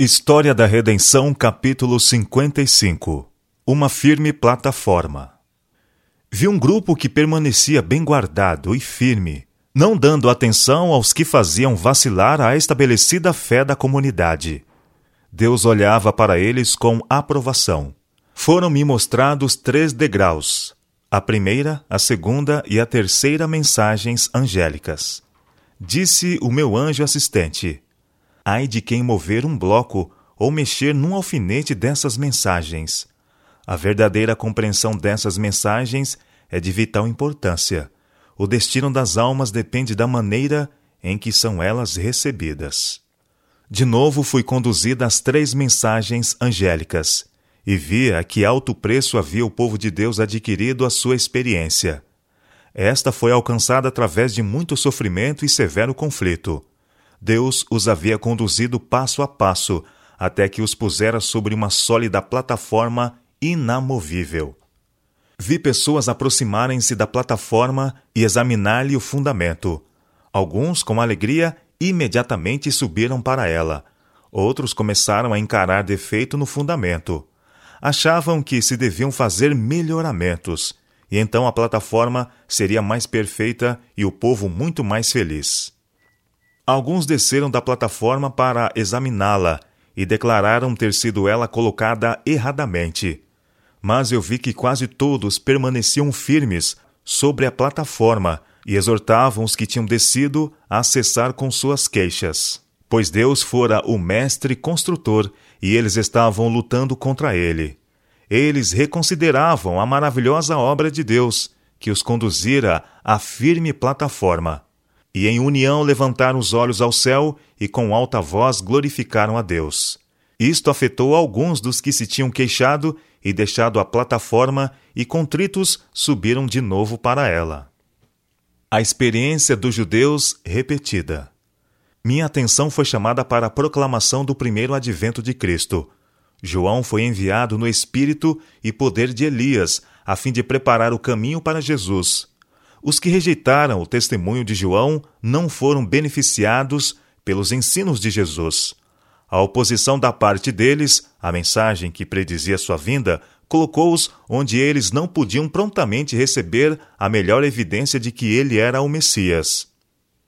História da Redenção, capítulo 55 Uma firme plataforma. Vi um grupo que permanecia bem guardado e firme, não dando atenção aos que faziam vacilar a estabelecida fé da comunidade. Deus olhava para eles com aprovação. Foram-me mostrados três degraus: a primeira, a segunda e a terceira mensagens angélicas. Disse o meu anjo assistente: ai de quem mover um bloco ou mexer num alfinete dessas mensagens. A verdadeira compreensão dessas mensagens é de vital importância. O destino das almas depende da maneira em que são elas recebidas. De novo fui conduzida às três mensagens angélicas e vi a que alto preço havia o povo de Deus adquirido a sua experiência. Esta foi alcançada através de muito sofrimento e severo conflito. Deus os havia conduzido passo a passo, até que os pusera sobre uma sólida plataforma inamovível. Vi pessoas aproximarem-se da plataforma e examinar-lhe o fundamento. Alguns, com alegria, imediatamente subiram para ela. Outros começaram a encarar defeito no fundamento. Achavam que se deviam fazer melhoramentos, e então a plataforma seria mais perfeita e o povo muito mais feliz. Alguns desceram da plataforma para examiná-la e declararam ter sido ela colocada erradamente. Mas eu vi que quase todos permaneciam firmes sobre a plataforma e exortavam os que tinham descido a cessar com suas queixas. Pois Deus fora o mestre construtor e eles estavam lutando contra ele. Eles reconsideravam a maravilhosa obra de Deus, que os conduzira à firme plataforma e em união levantaram os olhos ao céu e com alta voz glorificaram a Deus. Isto afetou alguns dos que se tinham queixado e deixado a plataforma e contritos subiram de novo para ela. A experiência dos judeus repetida. Minha atenção foi chamada para a proclamação do primeiro advento de Cristo. João foi enviado no espírito e poder de Elias, a fim de preparar o caminho para Jesus. Os que rejeitaram o testemunho de João não foram beneficiados pelos ensinos de Jesus. A oposição da parte deles, a mensagem que predizia sua vinda, colocou-os onde eles não podiam prontamente receber a melhor evidência de que ele era o Messias.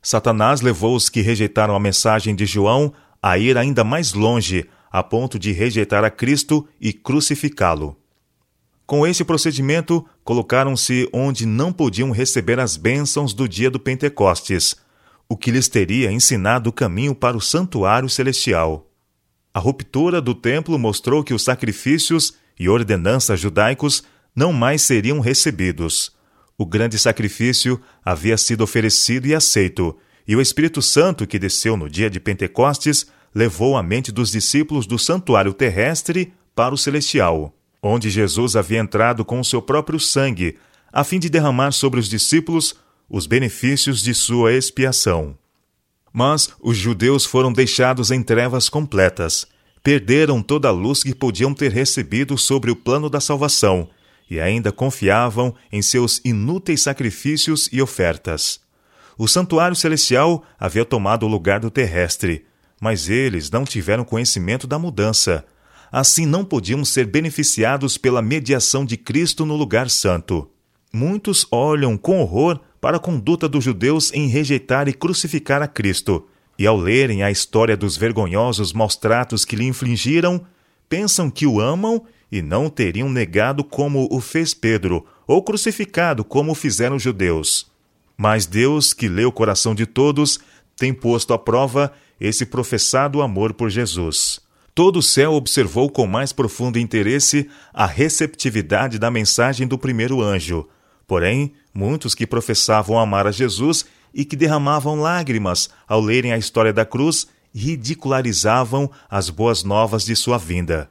Satanás levou os que rejeitaram a mensagem de João a ir ainda mais longe, a ponto de rejeitar a Cristo e crucificá-lo. Com esse procedimento, colocaram-se onde não podiam receber as bênçãos do dia do Pentecostes, o que lhes teria ensinado o caminho para o santuário celestial. A ruptura do templo mostrou que os sacrifícios e ordenanças judaicos não mais seriam recebidos. O grande sacrifício havia sido oferecido e aceito, e o Espírito Santo, que desceu no dia de Pentecostes, levou a mente dos discípulos do santuário terrestre para o celestial onde Jesus havia entrado com o seu próprio sangue, a fim de derramar sobre os discípulos os benefícios de sua expiação. Mas os judeus foram deixados em trevas completas, perderam toda a luz que podiam ter recebido sobre o plano da salvação e ainda confiavam em seus inúteis sacrifícios e ofertas. O santuário celestial havia tomado o lugar do terrestre, mas eles não tiveram conhecimento da mudança assim não podiam ser beneficiados pela mediação de Cristo no lugar santo. Muitos olham com horror para a conduta dos judeus em rejeitar e crucificar a Cristo, e ao lerem a história dos vergonhosos maus tratos que lhe infligiram, pensam que o amam e não teriam negado como o fez Pedro, ou crucificado como fizeram os judeus. Mas Deus, que lê o coração de todos, tem posto à prova esse professado amor por Jesus todo o céu observou com mais profundo interesse a receptividade da mensagem do primeiro anjo. Porém, muitos que professavam amar a Jesus e que derramavam lágrimas ao lerem a história da cruz ridicularizavam as boas novas de sua vinda.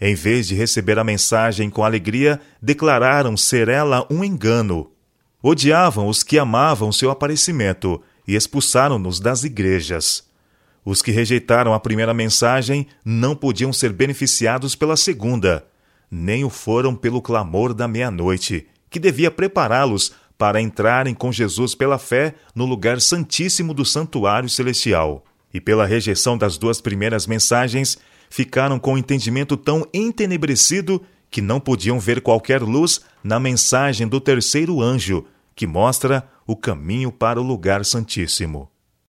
Em vez de receber a mensagem com alegria, declararam ser ela um engano. Odiavam os que amavam seu aparecimento e expulsaram-nos das igrejas. Os que rejeitaram a primeira mensagem não podiam ser beneficiados pela segunda, nem o foram pelo clamor da meia-noite, que devia prepará-los para entrarem com Jesus pela fé no lugar santíssimo do santuário celestial. E pela rejeição das duas primeiras mensagens, ficaram com o entendimento tão entenebrecido que não podiam ver qualquer luz na mensagem do terceiro anjo, que mostra o caminho para o lugar santíssimo.